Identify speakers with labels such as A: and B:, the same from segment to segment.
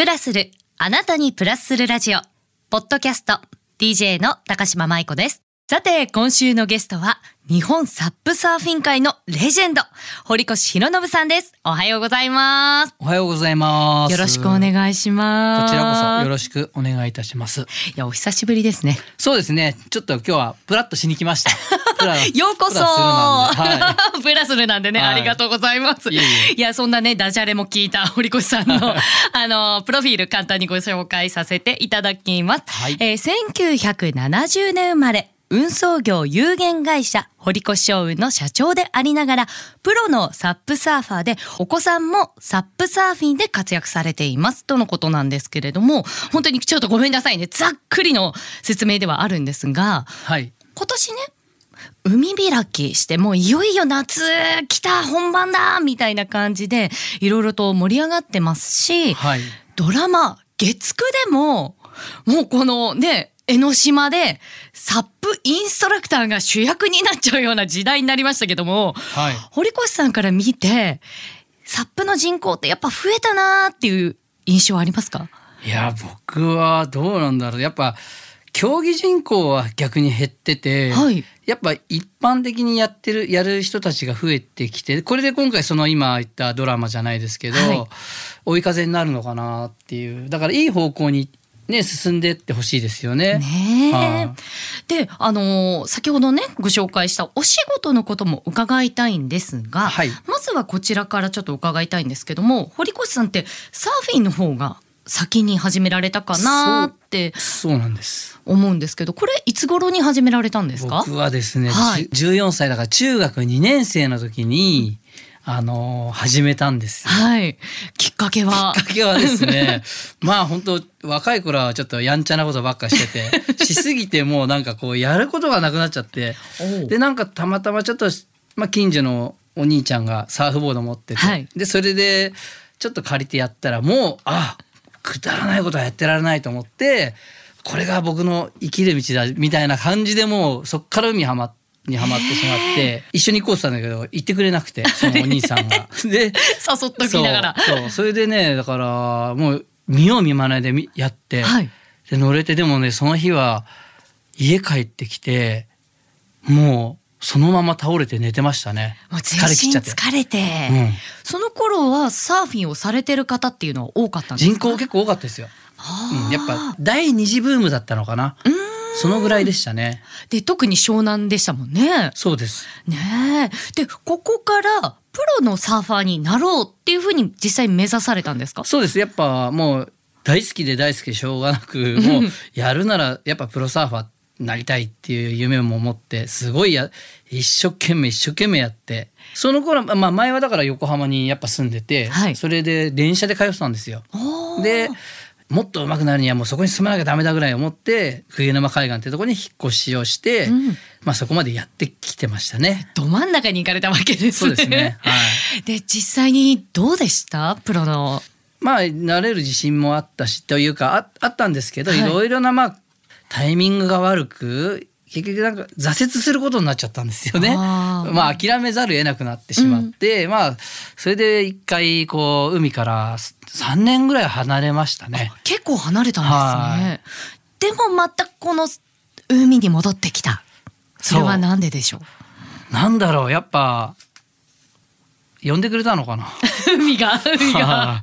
A: プラスる、あなたにプラスするラジオ、ポッドキャスト、DJ の高島舞子です。さて、今週のゲストは、日本サップサーフィン界のレジェンド、堀越博信さんです。おはようございます。
B: おはようございます。
A: よろしくお願いします。
B: こちらこそよろしくお願いいたします。
A: いや、お久しぶりですね。
B: そうですね。ちょっと今日はプラッとしに来ました。
A: ようこそ
B: は
A: プラスル なんでね、
B: はい
A: ありがとうございます。
B: い
A: や、そんなね、ダジャレも聞いた 堀越さんの、あの、プロフィール簡単にご紹介させていただきます。
B: はい
A: えー1970年生まれ。運送業有限会社堀越商運の社長でありながらプロのサップサーファーでお子さんもサップサーフィンで活躍されていますとのことなんですけれども本当にちょっとごめんなさいねざっくりの説明ではあるんですが
B: はい。
A: 今年ね海開きしてもういよいよ夏来た本番だみたいな感じでいろいろと盛り上がってますし、
B: はい。
A: ドラマ月9でももうこのね江ノ島でサップインストラクターが主役になっちゃうような時代になりましたけども
B: はい。
A: 堀越さんから見てサップの人口ってやっぱ増えたなーっていう印象ありますか？
B: いや僕はどうなんだろう。やっぱ競技人口は逆に減ってて、
A: はい
B: やっぱ一般的にやってるやる人たちが増えてきて、これで今回その今言ったドラマじゃないですけど、
A: はい
B: 追い風になるのかなっていう。だからいい方向にね進んでってほしいですよね。
A: ねえ
B: は。
A: で、あのー先ほどねご紹介したお仕事のことも伺いたいんですが、
B: はい
A: まずはこちらからちょっと伺いたいんですけども堀越さんってサーフィンの方が先に始められたかなって
B: そうなんです。
A: 思うんですけどこれいつ頃に始められたんですか？
B: 僕はですね、
A: はい。
B: じゅ14歳だから中学2年生の時に、あのー始めたんですよ。
A: はい。きっかけは？
B: きっかけはですね まあ本当若い頃はちょっとやんちゃなことばっかしてて しすぎてもうなんかこうやることがなくなっちゃってでなんかたまたまちょっと、まあ、近所のお兄ちゃんがサーフボード持ってて、
A: はい。
B: でそれでちょっと借りてやったらもうあくだらないことはやってられないと思ってこれが僕の生きる道だみたいな感じでもうそっから海はまにはまってしまって一緒に行こうってたんだけど行ってくれなくてそのお兄さんが。で
A: 誘っときながら。
B: そうそれでねだからもう見よう見まねでみやって、
A: はい。
B: で乗れてでもねその日は家帰ってきてもうそのまま倒れて寝てましたね。
A: もう全身。疲れて、
B: うん。
A: その頃はサーフィンをされてる方っていうのは多かったんですか？
B: 人口結構多かったですよ、うん、やっぱ第二次ブームだったのかな。そのぐらいでしたね。
A: で特に湘南でしたもんね。
B: そうです。
A: ねえ。でここからプロのサーファーになろうっていうふうに実際目指されたんですか？
B: そうです。やっぱもう大好きで大好きでしょうがなくもうやるならやっぱプロサーファーになりたいっていう夢も持ってすごいや一生懸命一生懸命やってその頃はまあ前はだから横浜にやっぱ住んでて、
A: はい
B: それで電車で通ってたんですよ。でもっと上手くなるにはもうそこに住まなきゃダメだぐらい思って冬沼海岸ってところに引っ越しをして、
A: うん
B: まあそこまでやってきてましたね。
A: ど真ん中に行かれたわけですね。
B: そうですね。はい。
A: で実際にどうでした？プロの。
B: まあ慣れる自信もあったしというかああったんですけど、
A: はい
B: い、ろいろなまあタイミングが悪く結局なんか挫折することになっちゃったんですよね。
A: あー
B: まあ諦めざるを得なくなってしまって、まあそれで一回こう海から3年ぐらい離れましたね。
A: 結構離れたんです
B: は
A: ね。でもまたこの海に戻ってきた。それはなんででしょう？
B: なんだろうやっぱ呼んでくれたのかな？
A: 海が海が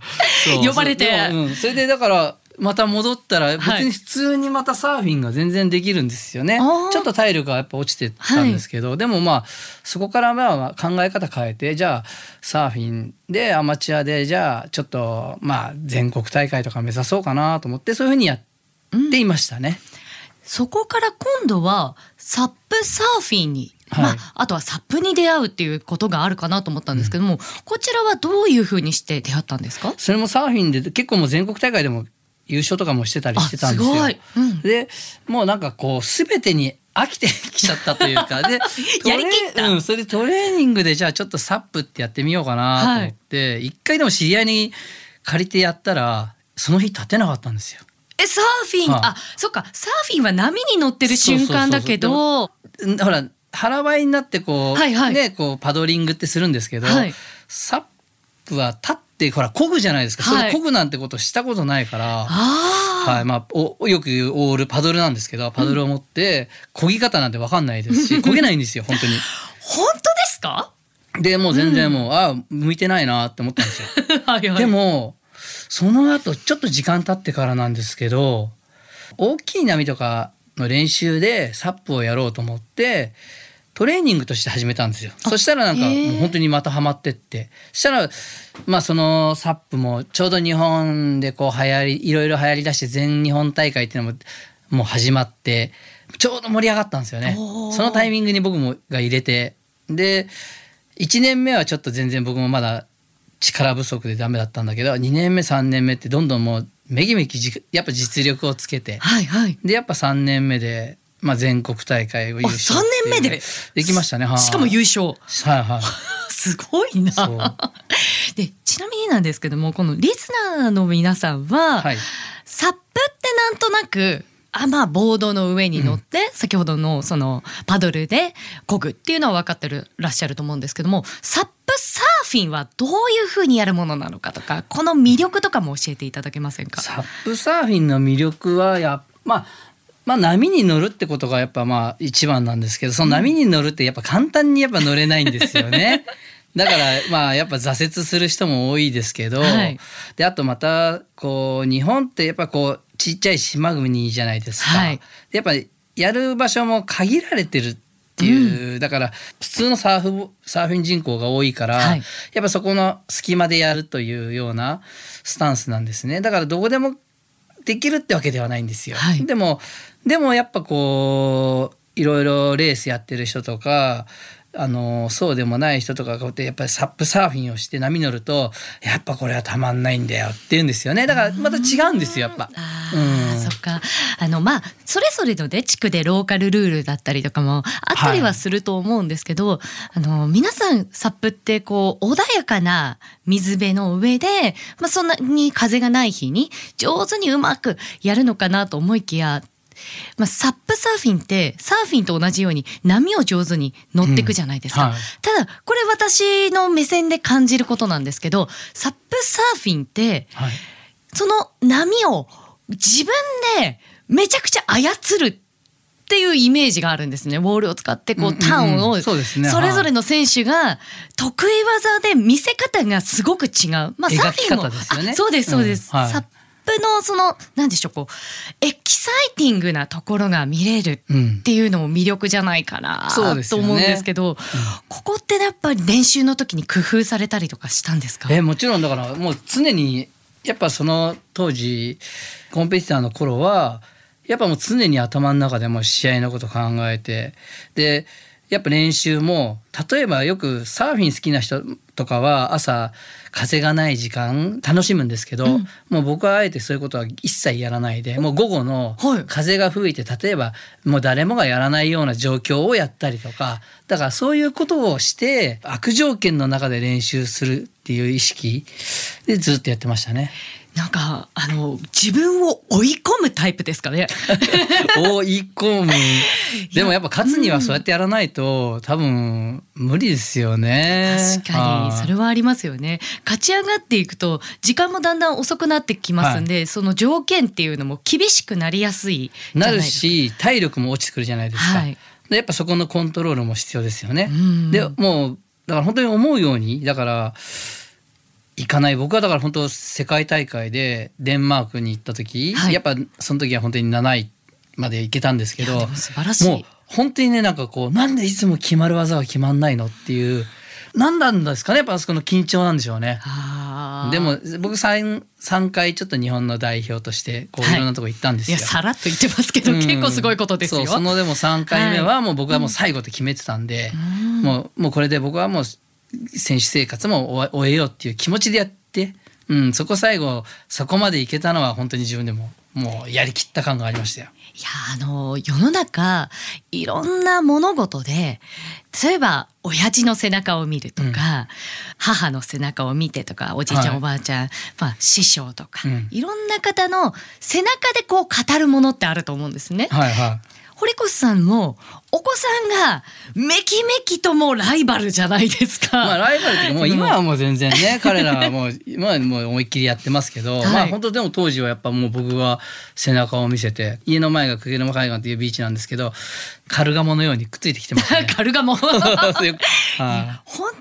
A: 呼ばれて
B: うんそれでだからまた戻ったら別
A: はい。
B: に普通にまたサーフィンが全然できるんですよね、
A: あー。
B: ちょっと体力がやっぱ落ちてたんですけど、でもまあそこからまあ考え方変えてじゃあサーフィンでアマチュアでじゃあちょっとまあ全国大会とか目指そうかなと思ってそういうふうにやっていましたね。
A: そこから今度はサップサーフィンに、
B: はい。
A: まあ、あとはサップに出会うっていうことがあるかなと思ったんですけども、こちらはどういうふうにして出会ったんですか？
B: それもサーフィンで結構もう全国大会でも優勝とかもしてたりしてたんですよ。
A: あすうん。
B: でもうなんかこう全てに飽きてきちゃったというか で
A: やりきった。
B: うん、それでトレーニングでじゃあちょっとサップってやってみようかなと思って、一回でも知り合いに借りてやったらその日立てなかったんですよ。
A: えサーフィン、
B: はい。
A: あそっか。サーフィンは波に乗ってる瞬間だけど。
B: うんほら腹ばいになってこう、
A: はいはい。
B: ねこうパドリングってするんですけど、
A: はい。
B: サップは立っってほら漕ぐじゃないですか、
A: はい
B: それ漕ぐなんてことしたことないから。はいまあ、およく言うオールパドルなんですけどパドルを持って漕ぎ方なんて分かんないですし 漕げないんですよ本当に。
A: 本当ですか？
B: でもう全然もう、ああ向いてないなって思ったんですよ。
A: はいはい
B: でもその後ちょっと時間経ってからなんですけど大きい波とかの練習でサップをやろうと思ってトレーニングとして始めたんですよ。そしたらなんかもう本当にまたハマってって。そしたらまあそのサップもちょうど日本でこう流行りいろいろ流行りだして全日本大会っていうのももう始まってちょうど盛り上がったんですよね。そのタイミングに僕もが入れて。で1年目はちょっと全然僕もまだ力不足でダメだったんだけど2年目3年目ってどんどんもうめきめきじやっぱ実力をつけて。
A: はいはい。
B: でやっぱ3年目で、まあ、全国大会を優勝
A: あ三年目で。
B: できましたね。はい
A: しかも優勝。
B: はいはい。
A: すごいな。でちなみになんですけどもこのリスナーの皆さんは、
B: はい。
A: サップってなんとなくあまあボードの上に乗って、先ほどのそのパドルで漕ぐっていうのは分かってるらっしゃると思うんですけどもサップサーフィンはどういうふうにやるものなのかとかこの魅力とかも教えていただけませんか？
B: サップサーフィンの魅力はやまあまあ波に乗るってことがやっぱまあ一番なんですけどその波に乗るってやっぱ簡単にやっぱ乗れないんですよね。だからまあやっぱ挫折する人も多いですけど、
A: はい。
B: であとまたこう日本ってやっぱこうちっちゃい島国じゃないですか。
A: はい。
B: でやっぱりやる場所も限られてるっていう、だから普通のサーフサーフィン人口が多いから、
A: はい。
B: やっぱそこの隙間でやるというようなスタンスなんですね。だからどこでもできるってわけではないんですよ。
A: はい。
B: でもでもやっぱこういろいろレースやってる人とかあのそうでもない人とかがこうやってやっぱりサップサーフィンをして波乗るとやっぱこれはたまんないんだよって言うんですよねだからまた違うんですよやっぱ。
A: あ
B: う
A: ー
B: ん
A: そっかあのまあそれぞれのね地区でローカルルールだったりとかもあったりはすると思うんですけど、あの皆さんサップってこう穏やかな水辺の上で、まあ、そんなに風がない日に上手にうまくやるのかなと思いきや。まあ、サップサーフィンってサーフィンと同じように波を上手に乗っていくじゃないですか、
B: うんはい。
A: ただこれ私の目線で感じることなんですけどサップサーフィンって
B: はい。
A: その波を自分でめちゃくちゃ操るっていうイメージがあるんですね。ウォールを使ってこ
B: う
A: ターンを
B: そ
A: れぞれの選手が得意技で見せ方がすごく違う。まあサーフィンも。
B: ね。
A: あそうですそうです。
B: うん。はい。
A: サップのそのなんでしょうこうエキサイティングなところが見れる
B: うん
A: っていうのも魅力じゃないかなと思うんですけど、ここってやっぱり練習の時に工夫されたりとかしたんですか？
B: えもちろんだからもう常にやっぱその当時コンペティターの頃はやっぱもう常に頭の中でもう試合のこと考えてでやっぱ練習も例えばよくサーフィン好きな人とかは朝風がない時間楽しむんですけど、
A: うん。
B: もう僕はあえてそういうことは一切やらないでもう午後の
A: はい。
B: 風が吹いて例えばもう誰もがやらないような状況をやったりとかだからそういうことをして悪条件の中で練習するっていう意識でずっとやってましたね。
A: なんかあの自分を追い込むタイプですかね。
B: 追い込むでもやっぱ勝つにはそうやってやらないと多分無理ですよね。
A: 確かにそれはありますよね勝ち上がっていくと時間もだんだん遅くなってきますんで、その条件っていうのも厳しくなりやすいじゃ
B: ないる
A: ですか
B: し体力も落ちてくるじゃないですか。
A: はい
B: でやっぱそこのコントロールも必要ですよね。
A: うん
B: でもうだから本当に思うようにだから行かない。僕はだから本当世界大会でデンマークに行った時、
A: はい。
B: やっぱその時は本当に7位まで行けたんですけど
A: 素晴らしい。
B: もう本当にねなんかこうなんでいつも決まる技が決まんないのっていう何なんですかねやっぱあそこの緊張なんでしょうね。でも僕 3, 3回ちょっと日本の代表としてこう
A: はい。
B: いろんなとこ行ったんですよ。
A: いやさらっと言ってますけど、
B: うん。
A: 結構すごいことですよ。
B: そうそのでも3回目
A: は
B: はもう僕はもう最後って決めてたんで、
A: うん。
B: もうもうこれで僕はもう選手生活も終えようっていう気持ちでやって、うん、そこ最後そこまでいけたのは本当に自分でももうやりきった感がありましたよ。
A: いやあの世の中いろんな物事で例えば親父の背中を見るとか、母の背中を見てとかおじいちゃん、
B: はい
A: おばあちゃん、まあ、師匠とか、
B: うん
A: いろんな方の背中でこう語るものってあると思うんですね。
B: はいは
A: 堀越さんもお子さんがめきめきともライバルじゃないですか。
B: まあライバルってもう今はもう全然ね 彼らはもう今はもう思いっきりやってますけど、
A: はい
B: まあ本当でも当時はやっぱもう僕が背中を見せて家の前が久毛沼海岸っていうビーチなんですけどカルガモのようにくっついてきてましたね。
A: カルガモ。本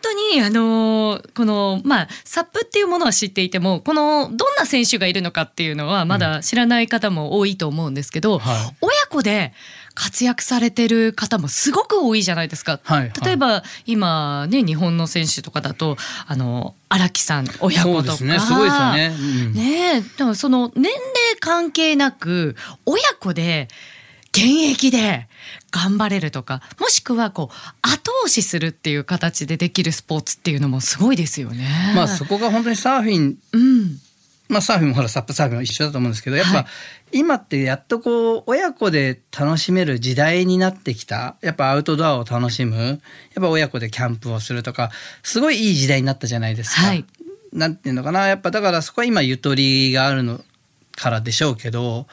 A: 当にあのーこのまあサップっていうものは知っていてもこのどんな選手がいるのかっていうのはまだ知らない方も多いと思うんですけど、
B: はい
A: 親子で活躍されてる方もすごく多いじゃないですか。
B: はいはい
A: 例えば今ね日本の選手とかだとあの荒木さん親子とか
B: ねすごいですよね。うん
A: ねえでもその年齢関係なく親子で現役で頑張れるとかもしくはこう後押しするっていう形でできるスポーツっていうのもすごいですよね。
B: まあそこが本当にサーフィン
A: うん、
B: まあサーフィンもほらサップサーフィンも一緒だと思うんですけどやっぱ、
A: はい。
B: 今ってやっとこう親子で楽しめる時代になってきた。やっぱアウトドアを楽しむ。やっぱ親子でキャンプをするとかすごいいい時代になったじゃないですか。
A: はい。
B: なんていうのかな。やっぱだからそこは今ゆとりがあるのからでしょうけど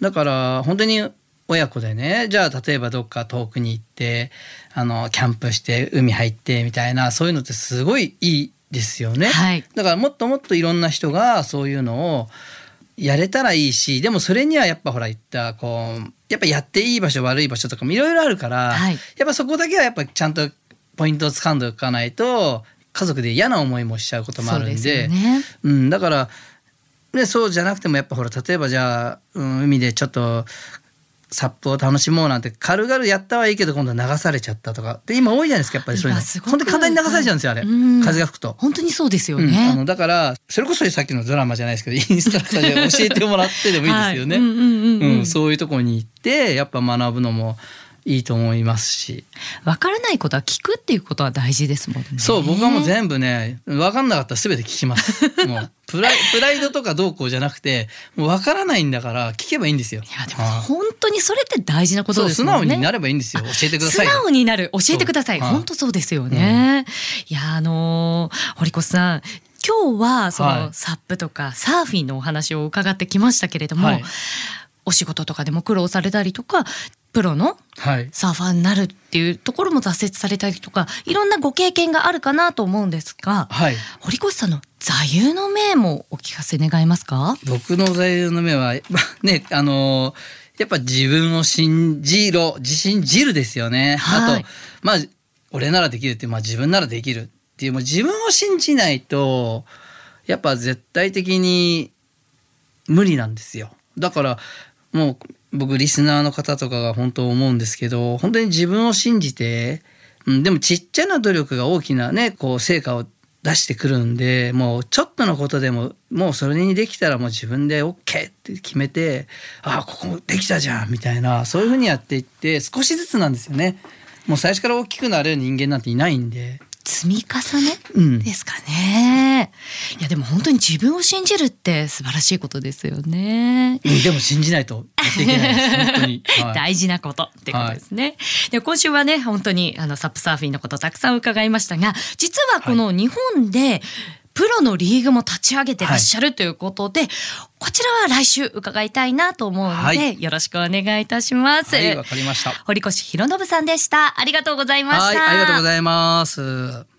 B: だから本当に親子でねじゃあ例えばどっか遠くに行ってあのキャンプして海入ってみたいなそういうのってすごいいいですよね。
A: はい
B: だからもっともっといろんな人がそういうのをやれたらいいしでもそれにはやっぱほら言ったこうやっぱやっていい場所悪い場所とかもいろいろあるから、
A: はい
B: やっぱそこだけはやっぱちゃんとポイントを掴んでおかないと家族で嫌な思いもしちゃうこともあるんで
A: ね。
B: うん、だから、ね、そうじゃなくてもやっぱほら例えばじゃあ、うん、海でちょっとサップを楽しもうなんて軽々やったはいいけど今度は流されちゃったとかで今多いじゃないですかやっぱりそういうの本当に簡単に流されちゃうんですよあれ、
A: うん
B: 風が吹くと。
A: 本当にそうですよ
B: うん、あ
A: ね。
B: のだからそれこそさっきのドラマじゃないですけどインストラクターで教えてもらってでもいいですよね。
A: はいうん
B: そういうところに行ってやっぱ学ぶのもいいと思いますし、
A: わからないことは聞くっていうことは大事ですもんね。
B: そう僕はもう全部ね分かんなかったら全て聞きます。もうプライプライドとかどうこうじゃなくてもう分からないんだから聞けばいいんですよ。
A: いやでも
B: はい
A: 本当にそれって大事なことですね。
B: 直になればいいんですよ。教えてください
A: 素
B: よ。
A: 直になる。教えてください。本当そうですよね、いやあのー堀越さん今日はその、
B: はい。
A: サップとかサーフィンのお話を伺ってきましたけれども、
B: はい。
A: お仕事とかでも苦労されたりとかプロの
B: はい。
A: サーファーになるっていうところも挫折されたりとかいろんなご経験があるかなと思うんですが
B: はい。
A: 堀越さんの座右の銘もお聞かせ願えますか？
B: 僕の座右の銘はまあねあのーやっぱ自分を信じろ自信じるですよね。
A: はい
B: あとまあ俺ならできるってまあ自分ならできるっていうもう自分を信じないとやっぱ絶対的に無理なんですよ。だからもう僕リスナーの方とかが本当思うんですけど本当に自分を信じて、うん、でもちっちゃな努力が大きなねこう成果を出してくるんでもうちょっとのことでももうそれにできたらもう自分で OK って決めてああここできたじゃんみたいなそういうふうにやっていって少しずつなんですよね。もう最初から大きくなれる人間なんていないんで。
A: 積み重ね？
B: うん。
A: ですかね、いやでも本当に自分を信じるって素晴らしいことですよね。
B: うんでも信じないとやっていけないです。本当に。はい。
A: 大事なことってことですね。で今週はね本当にあのサップサーフィンのことたくさん伺いましたが実はこの日本で、プロのリーグも立ち上げてらっしゃるということで、こちらは来週伺いたいなと思うので、
B: はい
A: よろしくお願いいたします。
B: はいわかりました。
A: 堀越博信さんでした。ありがとうございました。
B: はいありがとうございます。